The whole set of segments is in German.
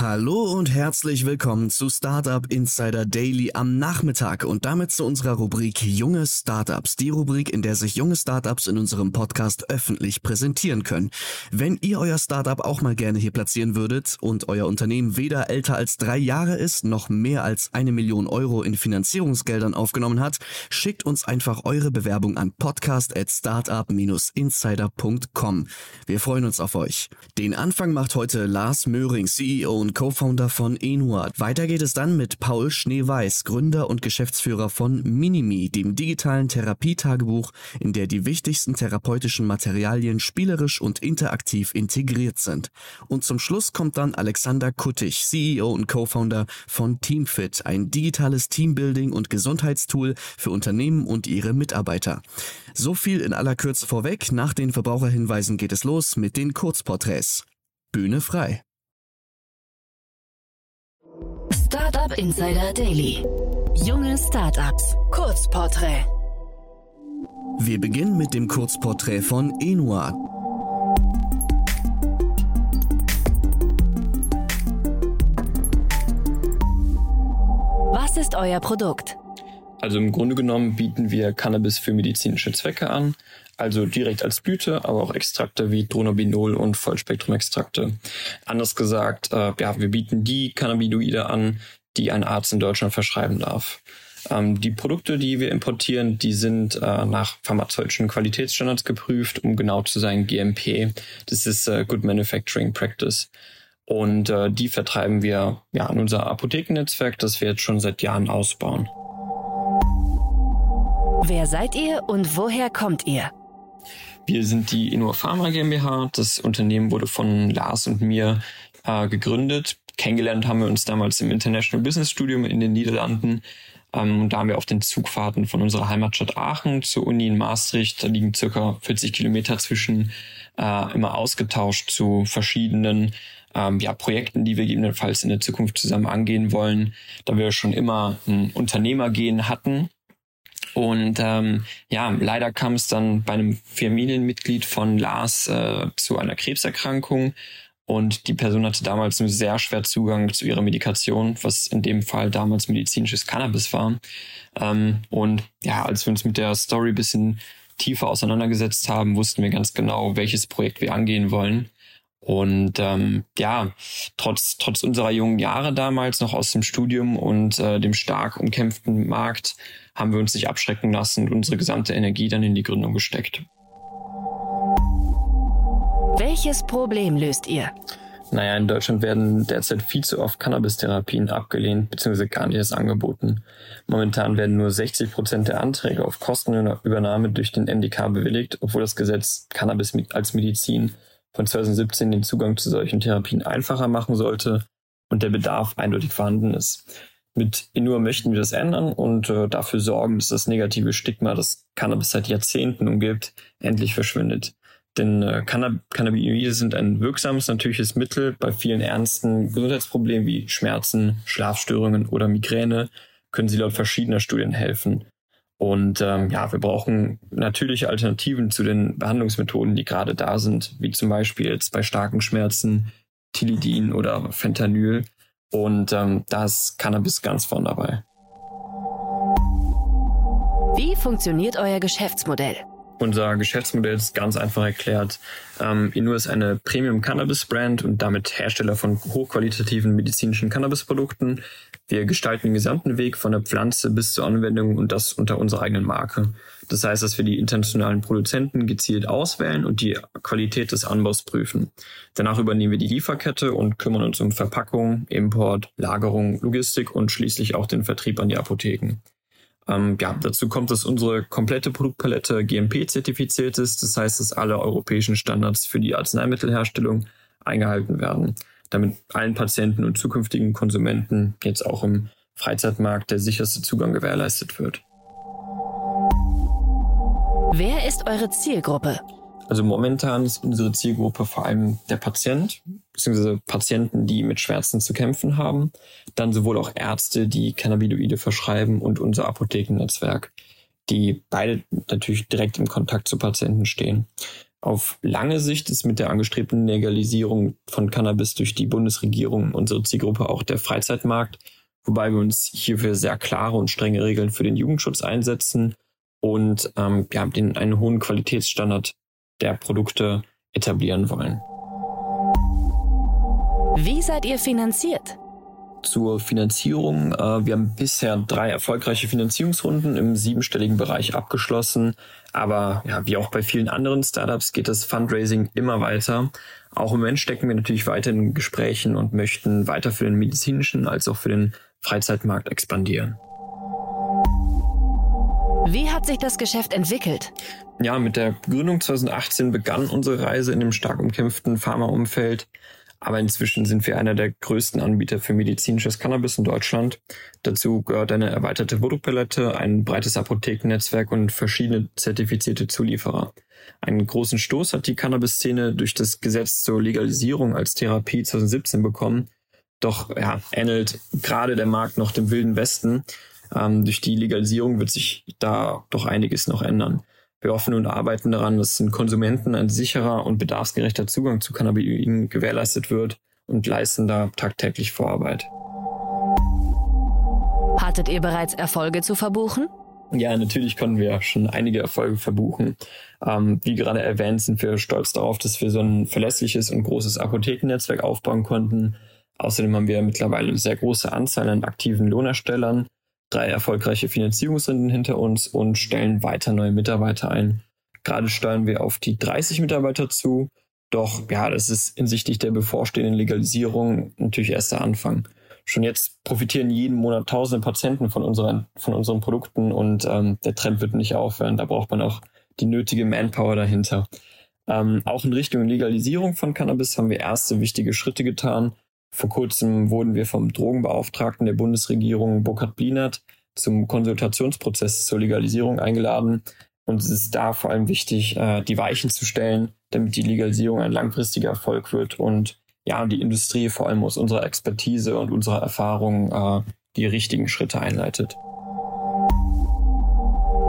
Hallo und herzlich willkommen zu Startup Insider Daily am Nachmittag und damit zu unserer Rubrik Junge Startups. Die Rubrik, in der sich junge Startups in unserem Podcast öffentlich präsentieren können. Wenn ihr euer Startup auch mal gerne hier platzieren würdet und euer Unternehmen weder älter als drei Jahre ist, noch mehr als eine Million Euro in Finanzierungsgeldern aufgenommen hat, schickt uns einfach eure Bewerbung an podcast at startup-insider.com. Wir freuen uns auf euch. Den Anfang macht heute Lars Möhring, CEO und Co-Founder von Enuard. Weiter geht es dann mit Paul Schneeweiß, Gründer und Geschäftsführer von Minimi, dem digitalen Therapietagebuch, in der die wichtigsten therapeutischen Materialien spielerisch und interaktiv integriert sind. Und zum Schluss kommt dann Alexander Kuttig, CEO und Co-Founder von Teamfit, ein digitales Teambuilding und Gesundheitstool für Unternehmen und ihre Mitarbeiter. So viel in aller Kürze vorweg. Nach den Verbraucherhinweisen geht es los mit den Kurzporträts. Bühne frei. Startup Insider Daily. Junge Startups. Kurzporträt. Wir beginnen mit dem Kurzporträt von Enua. Was ist euer Produkt? Also im Grunde genommen bieten wir Cannabis für medizinische Zwecke an, also direkt als Blüte, aber auch Extrakte wie Dronabinol und Vollspektrumextrakte. Anders gesagt, äh, ja, wir bieten die Cannabinoide an, die ein Arzt in Deutschland verschreiben darf. Ähm, die Produkte, die wir importieren, die sind äh, nach pharmazeutischen Qualitätsstandards geprüft, um genau zu sein GMP. Das ist äh, Good Manufacturing Practice. Und äh, die vertreiben wir ja an unser Apothekennetzwerk, das wir jetzt schon seit Jahren ausbauen. Wer seid ihr und woher kommt ihr? Wir sind die Innova Pharma GmbH. Das Unternehmen wurde von Lars und mir äh, gegründet. Kennengelernt haben wir uns damals im International Business Studium in den Niederlanden. Ähm, da haben wir auf den Zugfahrten von unserer Heimatstadt Aachen zur Uni in Maastricht, da liegen circa 40 Kilometer zwischen, äh, immer ausgetauscht zu verschiedenen ähm, ja, Projekten, die wir gegebenenfalls in der Zukunft zusammen angehen wollen, da wir schon immer ein Unternehmergehen hatten und ähm, ja, leider kam es dann bei einem Familienmitglied von Lars äh, zu einer Krebserkrankung. Und die Person hatte damals nur sehr schwer Zugang zu ihrer Medikation, was in dem Fall damals medizinisches Cannabis war. Ähm, und ja, als wir uns mit der Story bisschen tiefer auseinandergesetzt haben, wussten wir ganz genau, welches Projekt wir angehen wollen. Und ähm, ja, trotz, trotz unserer jungen Jahre damals noch aus dem Studium und äh, dem stark umkämpften Markt haben wir uns nicht abschrecken lassen und unsere gesamte Energie dann in die Gründung gesteckt. Welches Problem löst ihr? Naja, in Deutschland werden derzeit viel zu oft Cannabis-Therapien abgelehnt bzw. gar nicht erst angeboten. Momentan werden nur 60 Prozent der Anträge auf Kostenübernahme durch den MDK bewilligt, obwohl das Gesetz Cannabis als Medizin von 2017 den Zugang zu solchen Therapien einfacher machen sollte und der Bedarf eindeutig vorhanden ist. Mit Inur möchten wir das ändern und äh, dafür sorgen, dass das negative Stigma, das Cannabis seit Jahrzehnten umgibt, endlich verschwindet. Denn äh, Cannab Cannabinoide sind ein wirksames natürliches Mittel bei vielen ernsten Gesundheitsproblemen wie Schmerzen, Schlafstörungen oder Migräne können sie laut verschiedener Studien helfen. Und ähm, ja, wir brauchen natürliche Alternativen zu den Behandlungsmethoden, die gerade da sind, wie zum Beispiel jetzt bei starken Schmerzen Tilidin oder Fentanyl. Und ähm, da ist Cannabis ganz vorn dabei. Wie funktioniert euer Geschäftsmodell? Unser Geschäftsmodell ist ganz einfach erklärt. Ähm, Inur ist eine Premium Cannabis Brand und damit Hersteller von hochqualitativen medizinischen Cannabisprodukten. Wir gestalten den gesamten Weg von der Pflanze bis zur Anwendung und das unter unserer eigenen Marke. Das heißt, dass wir die internationalen Produzenten gezielt auswählen und die Qualität des Anbaus prüfen. Danach übernehmen wir die Lieferkette und kümmern uns um Verpackung, Import, Lagerung, Logistik und schließlich auch den Vertrieb an die Apotheken. Ähm, ja, dazu kommt, dass unsere komplette Produktpalette GMP-zertifiziert ist. Das heißt, dass alle europäischen Standards für die Arzneimittelherstellung eingehalten werden, damit allen Patienten und zukünftigen Konsumenten jetzt auch im Freizeitmarkt der sicherste Zugang gewährleistet wird. Wer ist eure Zielgruppe? Also momentan ist unsere Zielgruppe vor allem der Patient, beziehungsweise Patienten, die mit Schmerzen zu kämpfen haben. Dann sowohl auch Ärzte, die Cannabinoide verschreiben und unser Apothekennetzwerk, die beide natürlich direkt im Kontakt zu Patienten stehen. Auf lange Sicht ist mit der angestrebten Legalisierung von Cannabis durch die Bundesregierung unsere Zielgruppe auch der Freizeitmarkt, wobei wir uns hierfür sehr klare und strenge Regeln für den Jugendschutz einsetzen und ähm, ja, den, einen hohen Qualitätsstandard der Produkte etablieren wollen. Wie seid ihr finanziert? Zur Finanzierung. Äh, wir haben bisher drei erfolgreiche Finanzierungsrunden im siebenstelligen Bereich abgeschlossen. Aber ja, wie auch bei vielen anderen Startups geht das Fundraising immer weiter. Auch im Moment stecken wir natürlich weiter in Gesprächen und möchten weiter für den medizinischen als auch für den Freizeitmarkt expandieren. Wie hat sich das Geschäft entwickelt? Ja, mit der Gründung 2018 begann unsere Reise in dem stark umkämpften Pharmaumfeld. Aber inzwischen sind wir einer der größten Anbieter für medizinisches Cannabis in Deutschland. Dazu gehört eine erweiterte Produktpalette, ein breites Apothekennetzwerk und verschiedene zertifizierte Zulieferer. Einen großen Stoß hat die Cannabis-Szene durch das Gesetz zur Legalisierung als Therapie 2017 bekommen. Doch ja, ähnelt gerade der Markt noch dem wilden Westen. Ähm, durch die Legalisierung wird sich da doch einiges noch ändern. Wir hoffen und arbeiten daran, dass den Konsumenten ein sicherer und bedarfsgerechter Zugang zu Cannabinoiden gewährleistet wird und leisten da tagtäglich Vorarbeit. Hattet ihr bereits Erfolge zu verbuchen? Ja, natürlich konnten wir schon einige Erfolge verbuchen. Ähm, wie gerade erwähnt, sind wir stolz darauf, dass wir so ein verlässliches und großes Apothekennetzwerk aufbauen konnten. Außerdem haben wir mittlerweile eine sehr große Anzahl an aktiven Lohnerstellern drei erfolgreiche Finanzierungsrunden hinter uns und stellen weiter neue Mitarbeiter ein. Gerade steuern wir auf die 30 Mitarbeiter zu. Doch ja, das ist hinsichtlich der bevorstehenden Legalisierung natürlich erst der Anfang. Schon jetzt profitieren jeden Monat tausende Patienten von unseren, von unseren Produkten und ähm, der Trend wird nicht aufhören. Da braucht man auch die nötige Manpower dahinter. Ähm, auch in Richtung Legalisierung von Cannabis haben wir erste wichtige Schritte getan. Vor kurzem wurden wir vom Drogenbeauftragten der Bundesregierung Burkhard Blinert zum Konsultationsprozess zur Legalisierung eingeladen. Und es ist da vor allem wichtig, äh, die Weichen zu stellen, damit die Legalisierung ein langfristiger Erfolg wird und ja, die Industrie vor allem aus unserer Expertise und unserer Erfahrung äh, die richtigen Schritte einleitet.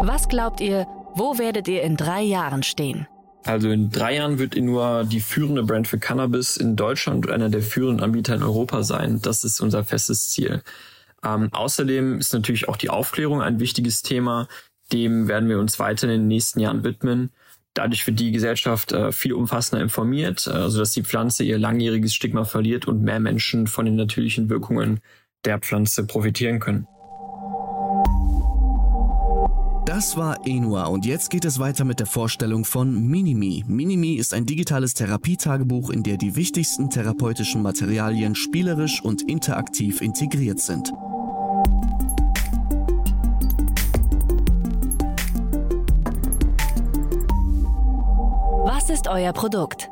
Was glaubt ihr, wo werdet ihr in drei Jahren stehen? Also in drei Jahren wird Inua die führende Brand für Cannabis in Deutschland und einer der führenden Anbieter in Europa sein. Das ist unser festes Ziel. Ähm, außerdem ist natürlich auch die Aufklärung ein wichtiges Thema. Dem werden wir uns weiter in den nächsten Jahren widmen. Dadurch wird die Gesellschaft äh, viel umfassender informiert, äh, sodass die Pflanze ihr langjähriges Stigma verliert und mehr Menschen von den natürlichen Wirkungen der Pflanze profitieren können. Das war Enua und jetzt geht es weiter mit der Vorstellung von Minimi. Minimi ist ein digitales Therapietagebuch, in der die wichtigsten therapeutischen Materialien spielerisch und interaktiv integriert sind. Was ist euer Produkt?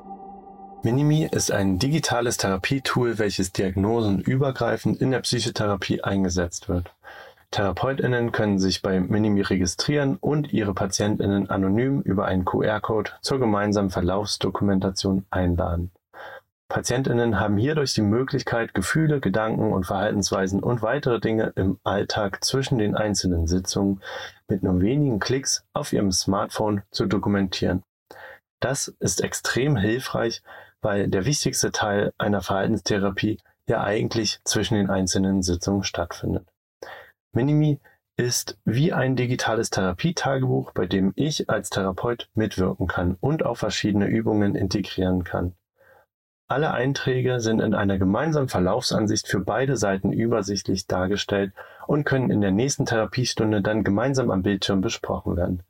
Minimi ist ein digitales Therapietool, welches diagnosenübergreifend in der Psychotherapie eingesetzt wird. TherapeutInnen können sich bei Minimi registrieren und ihre PatientInnen anonym über einen QR-Code zur gemeinsamen Verlaufsdokumentation einladen. PatientInnen haben hierdurch die Möglichkeit, Gefühle, Gedanken und Verhaltensweisen und weitere Dinge im Alltag zwischen den einzelnen Sitzungen mit nur wenigen Klicks auf ihrem Smartphone zu dokumentieren. Das ist extrem hilfreich, weil der wichtigste Teil einer Verhaltenstherapie ja eigentlich zwischen den einzelnen Sitzungen stattfindet. Minimi ist wie ein digitales Therapietagebuch, bei dem ich als Therapeut mitwirken kann und auch verschiedene Übungen integrieren kann. Alle Einträge sind in einer gemeinsamen Verlaufsansicht für beide Seiten übersichtlich dargestellt und können in der nächsten Therapiestunde dann gemeinsam am Bildschirm besprochen werden.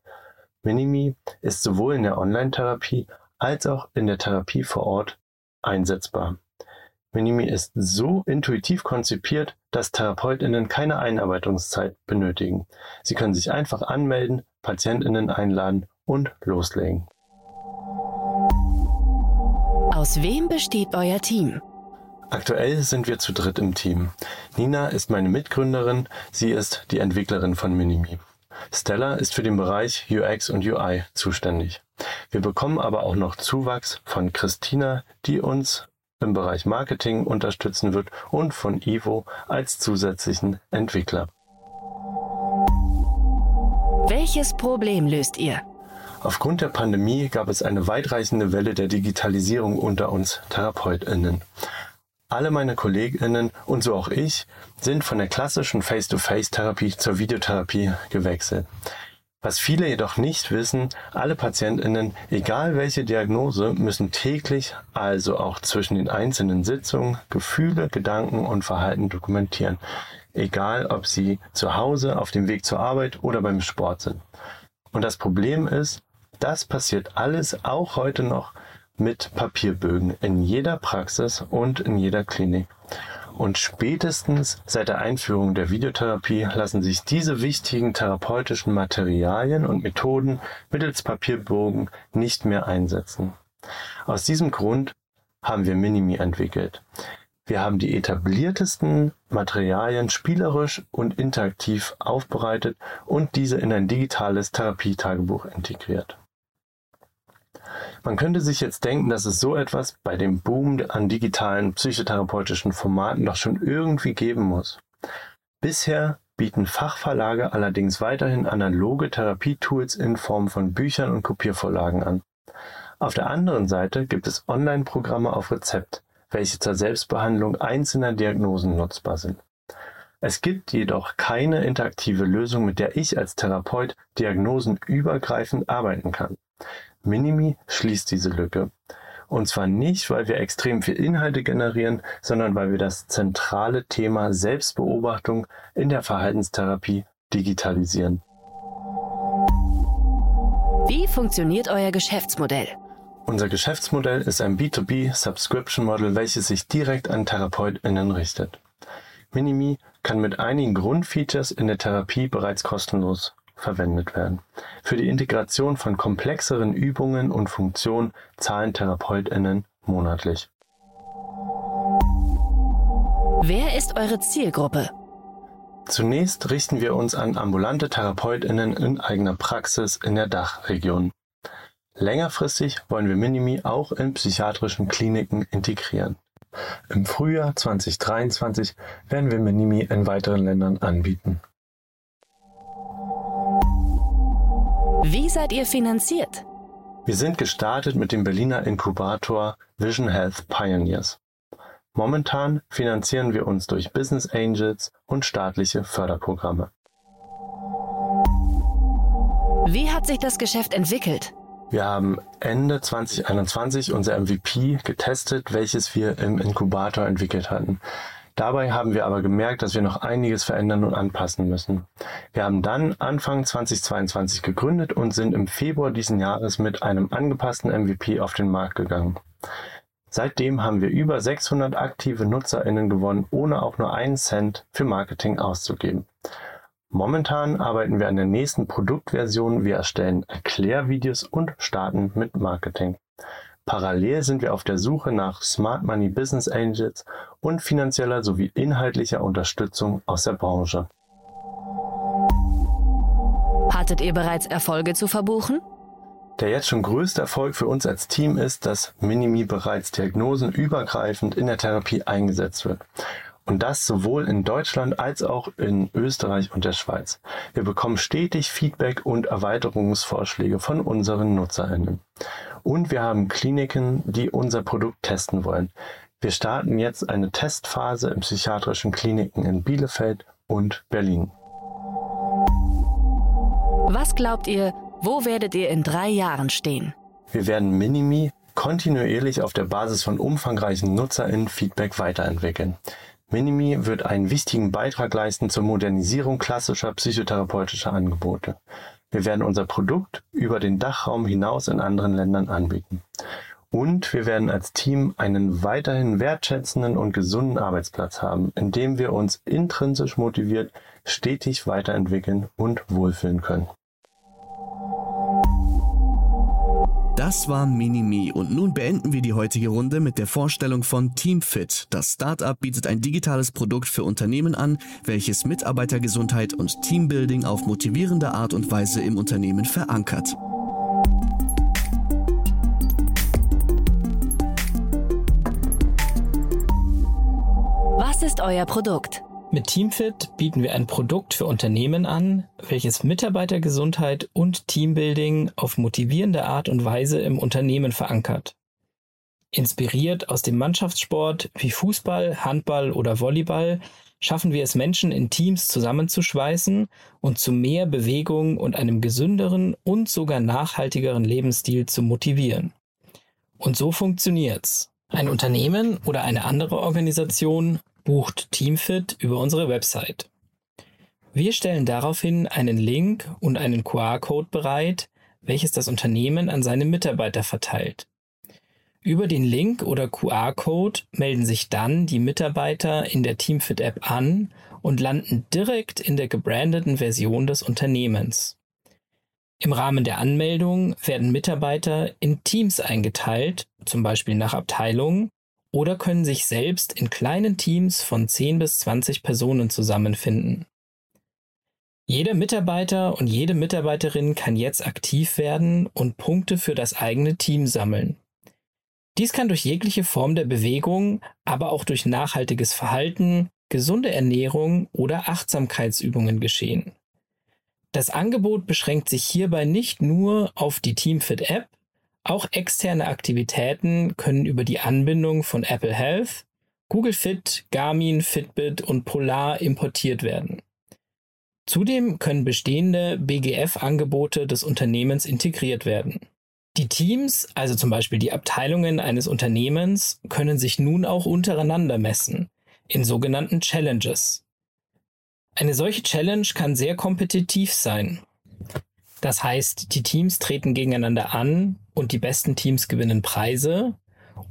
Minimi ist sowohl in der Online-Therapie als auch in der Therapie vor Ort einsetzbar. Minimi ist so intuitiv konzipiert, dass TherapeutInnen keine Einarbeitungszeit benötigen. Sie können sich einfach anmelden, PatientInnen einladen und loslegen. Aus wem besteht euer Team? Aktuell sind wir zu dritt im Team. Nina ist meine Mitgründerin, sie ist die Entwicklerin von Minimi. Stella ist für den Bereich UX und UI zuständig. Wir bekommen aber auch noch Zuwachs von Christina, die uns im Bereich Marketing unterstützen wird und von Ivo als zusätzlichen Entwickler. Welches Problem löst ihr? Aufgrund der Pandemie gab es eine weitreichende Welle der Digitalisierung unter uns Therapeutinnen. Alle meine Kolleginnen und so auch ich sind von der klassischen Face-to-Face-Therapie zur Videotherapie gewechselt. Was viele jedoch nicht wissen, alle Patientinnen, egal welche Diagnose, müssen täglich, also auch zwischen den einzelnen Sitzungen, Gefühle, Gedanken und Verhalten dokumentieren, egal ob sie zu Hause, auf dem Weg zur Arbeit oder beim Sport sind. Und das Problem ist, das passiert alles auch heute noch mit Papierbögen in jeder Praxis und in jeder Klinik. Und spätestens seit der Einführung der Videotherapie lassen sich diese wichtigen therapeutischen Materialien und Methoden mittels Papierbogen nicht mehr einsetzen. Aus diesem Grund haben wir Minimi entwickelt. Wir haben die etabliertesten Materialien spielerisch und interaktiv aufbereitet und diese in ein digitales Therapietagebuch integriert. Man könnte sich jetzt denken, dass es so etwas bei dem Boom an digitalen psychotherapeutischen Formaten doch schon irgendwie geben muss. Bisher bieten Fachverlage allerdings weiterhin analoge Therapietools in Form von Büchern und Kopiervorlagen an. Auf der anderen Seite gibt es Online-Programme auf Rezept, welche zur Selbstbehandlung einzelner Diagnosen nutzbar sind. Es gibt jedoch keine interaktive Lösung, mit der ich als Therapeut diagnosenübergreifend arbeiten kann. Minimi schließt diese Lücke. Und zwar nicht, weil wir extrem viel Inhalte generieren, sondern weil wir das zentrale Thema Selbstbeobachtung in der Verhaltenstherapie digitalisieren. Wie funktioniert euer Geschäftsmodell? Unser Geschäftsmodell ist ein B2B Subscription Model, welches sich direkt an TherapeutInnen richtet. Minimi kann mit einigen Grundfeatures in der Therapie bereits kostenlos verwendet werden. Für die Integration von komplexeren Übungen und Funktionen zahlen TherapeutInnen monatlich. Wer ist eure Zielgruppe? Zunächst richten wir uns an ambulante TherapeutInnen in eigener Praxis in der Dachregion. Längerfristig wollen wir Minimi auch in psychiatrischen Kliniken integrieren. Im Frühjahr 2023 werden wir Minimi in weiteren Ländern anbieten. Wie seid ihr finanziert? Wir sind gestartet mit dem Berliner Inkubator Vision Health Pioneers. Momentan finanzieren wir uns durch Business Angels und staatliche Förderprogramme. Wie hat sich das Geschäft entwickelt? Wir haben Ende 2021 unser MVP getestet, welches wir im Inkubator entwickelt hatten. Dabei haben wir aber gemerkt, dass wir noch einiges verändern und anpassen müssen. Wir haben dann Anfang 2022 gegründet und sind im Februar diesen Jahres mit einem angepassten MVP auf den Markt gegangen. Seitdem haben wir über 600 aktive NutzerInnen gewonnen, ohne auch nur einen Cent für Marketing auszugeben. Momentan arbeiten wir an der nächsten Produktversion. Wir erstellen Erklärvideos und starten mit Marketing. Parallel sind wir auf der Suche nach Smart Money Business Angels und finanzieller sowie inhaltlicher Unterstützung aus der Branche. Hattet ihr bereits Erfolge zu verbuchen? Der jetzt schon größte Erfolg für uns als Team ist, dass Minimi bereits diagnosenübergreifend in der Therapie eingesetzt wird. Und das sowohl in Deutschland als auch in Österreich und der Schweiz. Wir bekommen stetig Feedback und Erweiterungsvorschläge von unseren NutzerInnen. Und wir haben Kliniken, die unser Produkt testen wollen. Wir starten jetzt eine Testphase in psychiatrischen Kliniken in Bielefeld und Berlin. Was glaubt ihr, wo werdet ihr in drei Jahren stehen? Wir werden Minimi kontinuierlich auf der Basis von umfangreichen NutzerInnen-Feedback weiterentwickeln. Minimi wird einen wichtigen Beitrag leisten zur Modernisierung klassischer psychotherapeutischer Angebote. Wir werden unser Produkt über den Dachraum hinaus in anderen Ländern anbieten. Und wir werden als Team einen weiterhin wertschätzenden und gesunden Arbeitsplatz haben, in dem wir uns intrinsisch motiviert stetig weiterentwickeln und wohlfühlen können. Das war Minimi und nun beenden wir die heutige Runde mit der Vorstellung von TeamFit. Das Startup bietet ein digitales Produkt für Unternehmen an, welches Mitarbeitergesundheit und Teambuilding auf motivierende Art und Weise im Unternehmen verankert. Was ist euer Produkt? Mit Teamfit bieten wir ein Produkt für Unternehmen an, welches Mitarbeitergesundheit und Teambuilding auf motivierende Art und Weise im Unternehmen verankert. Inspiriert aus dem Mannschaftssport wie Fußball, Handball oder Volleyball schaffen wir es Menschen in Teams zusammenzuschweißen und zu mehr Bewegung und einem gesünderen und sogar nachhaltigeren Lebensstil zu motivieren. Und so funktioniert's. Ein Unternehmen oder eine andere Organisation bucht Teamfit über unsere Website. Wir stellen daraufhin einen Link und einen QR-Code bereit, welches das Unternehmen an seine Mitarbeiter verteilt. Über den Link oder QR-Code melden sich dann die Mitarbeiter in der Teamfit-App an und landen direkt in der gebrandeten Version des Unternehmens. Im Rahmen der Anmeldung werden Mitarbeiter in Teams eingeteilt, zum Beispiel nach Abteilungen, oder können sich selbst in kleinen Teams von 10 bis 20 Personen zusammenfinden. Jeder Mitarbeiter und jede Mitarbeiterin kann jetzt aktiv werden und Punkte für das eigene Team sammeln. Dies kann durch jegliche Form der Bewegung, aber auch durch nachhaltiges Verhalten, gesunde Ernährung oder Achtsamkeitsübungen geschehen. Das Angebot beschränkt sich hierbei nicht nur auf die Teamfit App, auch externe Aktivitäten können über die Anbindung von Apple Health, Google Fit, Garmin, Fitbit und Polar importiert werden. Zudem können bestehende BGF-Angebote des Unternehmens integriert werden. Die Teams, also zum Beispiel die Abteilungen eines Unternehmens, können sich nun auch untereinander messen, in sogenannten Challenges. Eine solche Challenge kann sehr kompetitiv sein. Das heißt, die Teams treten gegeneinander an und die besten Teams gewinnen Preise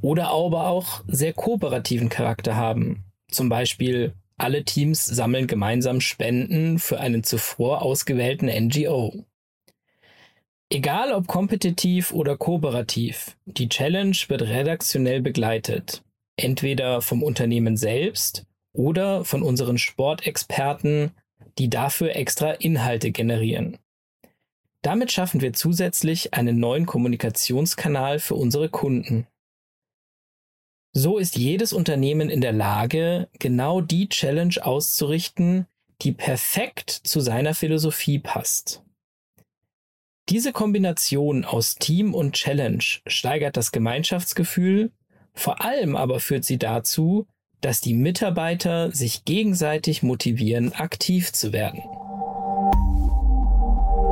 oder aber auch sehr kooperativen Charakter haben. Zum Beispiel alle Teams sammeln gemeinsam Spenden für einen zuvor ausgewählten NGO. Egal ob kompetitiv oder kooperativ, die Challenge wird redaktionell begleitet. Entweder vom Unternehmen selbst oder von unseren Sportexperten, die dafür extra Inhalte generieren. Damit schaffen wir zusätzlich einen neuen Kommunikationskanal für unsere Kunden. So ist jedes Unternehmen in der Lage, genau die Challenge auszurichten, die perfekt zu seiner Philosophie passt. Diese Kombination aus Team und Challenge steigert das Gemeinschaftsgefühl, vor allem aber führt sie dazu, dass die Mitarbeiter sich gegenseitig motivieren, aktiv zu werden.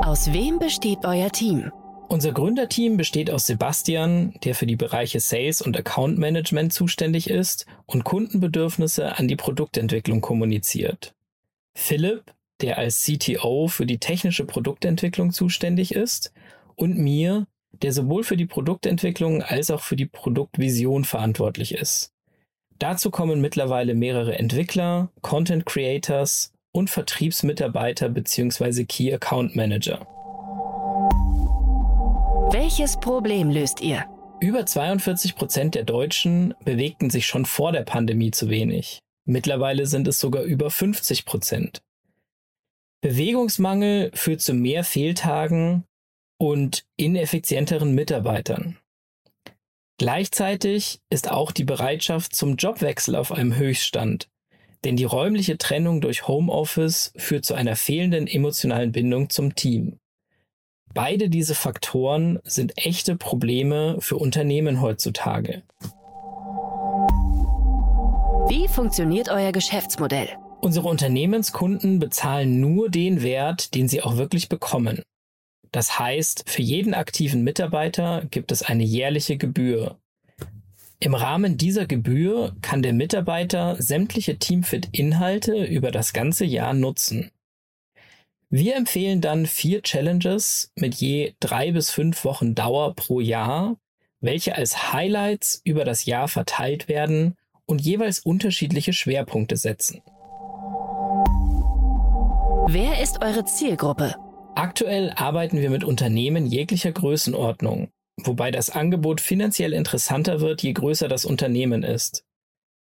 Aus wem besteht euer Team? Unser Gründerteam besteht aus Sebastian, der für die Bereiche Sales und Account Management zuständig ist und Kundenbedürfnisse an die Produktentwicklung kommuniziert. Philipp, der als CTO für die technische Produktentwicklung zuständig ist, und mir, der sowohl für die Produktentwicklung als auch für die Produktvision verantwortlich ist. Dazu kommen mittlerweile mehrere Entwickler, Content Creators und Vertriebsmitarbeiter bzw. Key Account Manager. Welches Problem löst ihr? Über 42 Prozent der Deutschen bewegten sich schon vor der Pandemie zu wenig. Mittlerweile sind es sogar über 50 Prozent. Bewegungsmangel führt zu mehr Fehltagen und ineffizienteren Mitarbeitern. Gleichzeitig ist auch die Bereitschaft zum Jobwechsel auf einem Höchststand, denn die räumliche Trennung durch Homeoffice führt zu einer fehlenden emotionalen Bindung zum Team. Beide diese Faktoren sind echte Probleme für Unternehmen heutzutage. Wie funktioniert euer Geschäftsmodell? Unsere Unternehmenskunden bezahlen nur den Wert, den sie auch wirklich bekommen. Das heißt, für jeden aktiven Mitarbeiter gibt es eine jährliche Gebühr. Im Rahmen dieser Gebühr kann der Mitarbeiter sämtliche Teamfit-Inhalte über das ganze Jahr nutzen. Wir empfehlen dann vier Challenges mit je drei bis fünf Wochen Dauer pro Jahr, welche als Highlights über das Jahr verteilt werden und jeweils unterschiedliche Schwerpunkte setzen. Wer ist eure Zielgruppe? Aktuell arbeiten wir mit Unternehmen jeglicher Größenordnung, wobei das Angebot finanziell interessanter wird, je größer das Unternehmen ist.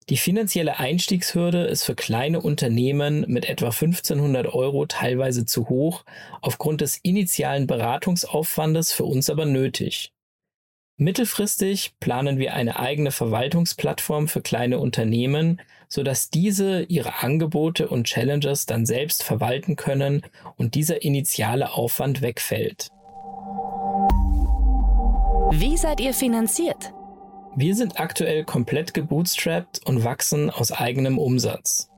Die finanzielle Einstiegshürde ist für kleine Unternehmen mit etwa 1500 Euro teilweise zu hoch, aufgrund des initialen Beratungsaufwandes für uns aber nötig. Mittelfristig planen wir eine eigene Verwaltungsplattform für kleine Unternehmen, sodass diese ihre Angebote und Challenges dann selbst verwalten können und dieser initiale Aufwand wegfällt. Wie seid ihr finanziert? Wir sind aktuell komplett gebootstrapped und wachsen aus eigenem Umsatz.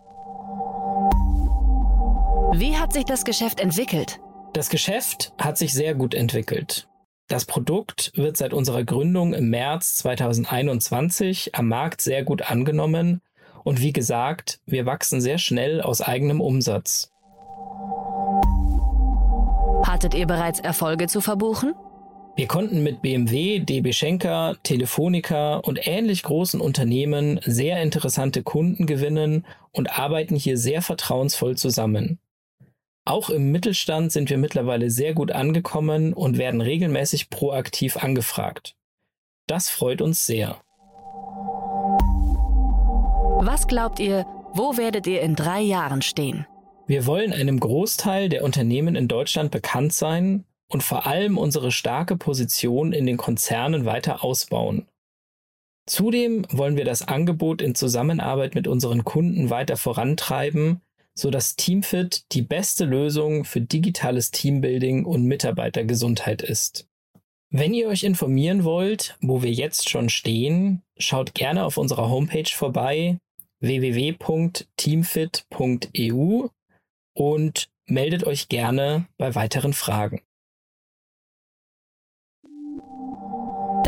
Wie hat sich das Geschäft entwickelt? Das Geschäft hat sich sehr gut entwickelt. Das Produkt wird seit unserer Gründung im März 2021 am Markt sehr gut angenommen und wie gesagt, wir wachsen sehr schnell aus eigenem Umsatz. Hattet ihr bereits Erfolge zu verbuchen? Wir konnten mit BMW, DB Schenker, Telefonica und ähnlich großen Unternehmen sehr interessante Kunden gewinnen und arbeiten hier sehr vertrauensvoll zusammen. Auch im Mittelstand sind wir mittlerweile sehr gut angekommen und werden regelmäßig proaktiv angefragt. Das freut uns sehr. Was glaubt ihr, wo werdet ihr in drei Jahren stehen? Wir wollen einem Großteil der Unternehmen in Deutschland bekannt sein und vor allem unsere starke Position in den Konzernen weiter ausbauen. Zudem wollen wir das Angebot in Zusammenarbeit mit unseren Kunden weiter vorantreiben so dass Teamfit die beste Lösung für digitales Teambuilding und Mitarbeitergesundheit ist. Wenn ihr euch informieren wollt, wo wir jetzt schon stehen, schaut gerne auf unserer Homepage vorbei www.teamfit.eu und meldet euch gerne bei weiteren Fragen.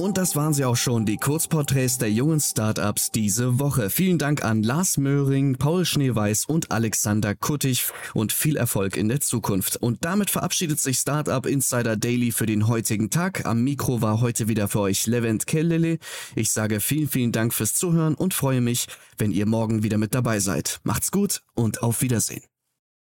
Und das waren sie auch schon, die Kurzporträts der jungen Startups diese Woche. Vielen Dank an Lars Möhring, Paul Schneeweiß und Alexander Kuttig und viel Erfolg in der Zukunft. Und damit verabschiedet sich Startup Insider Daily für den heutigen Tag. Am Mikro war heute wieder für euch Levent Kellele. Ich sage vielen, vielen Dank fürs Zuhören und freue mich, wenn ihr morgen wieder mit dabei seid. Macht's gut und auf Wiedersehen.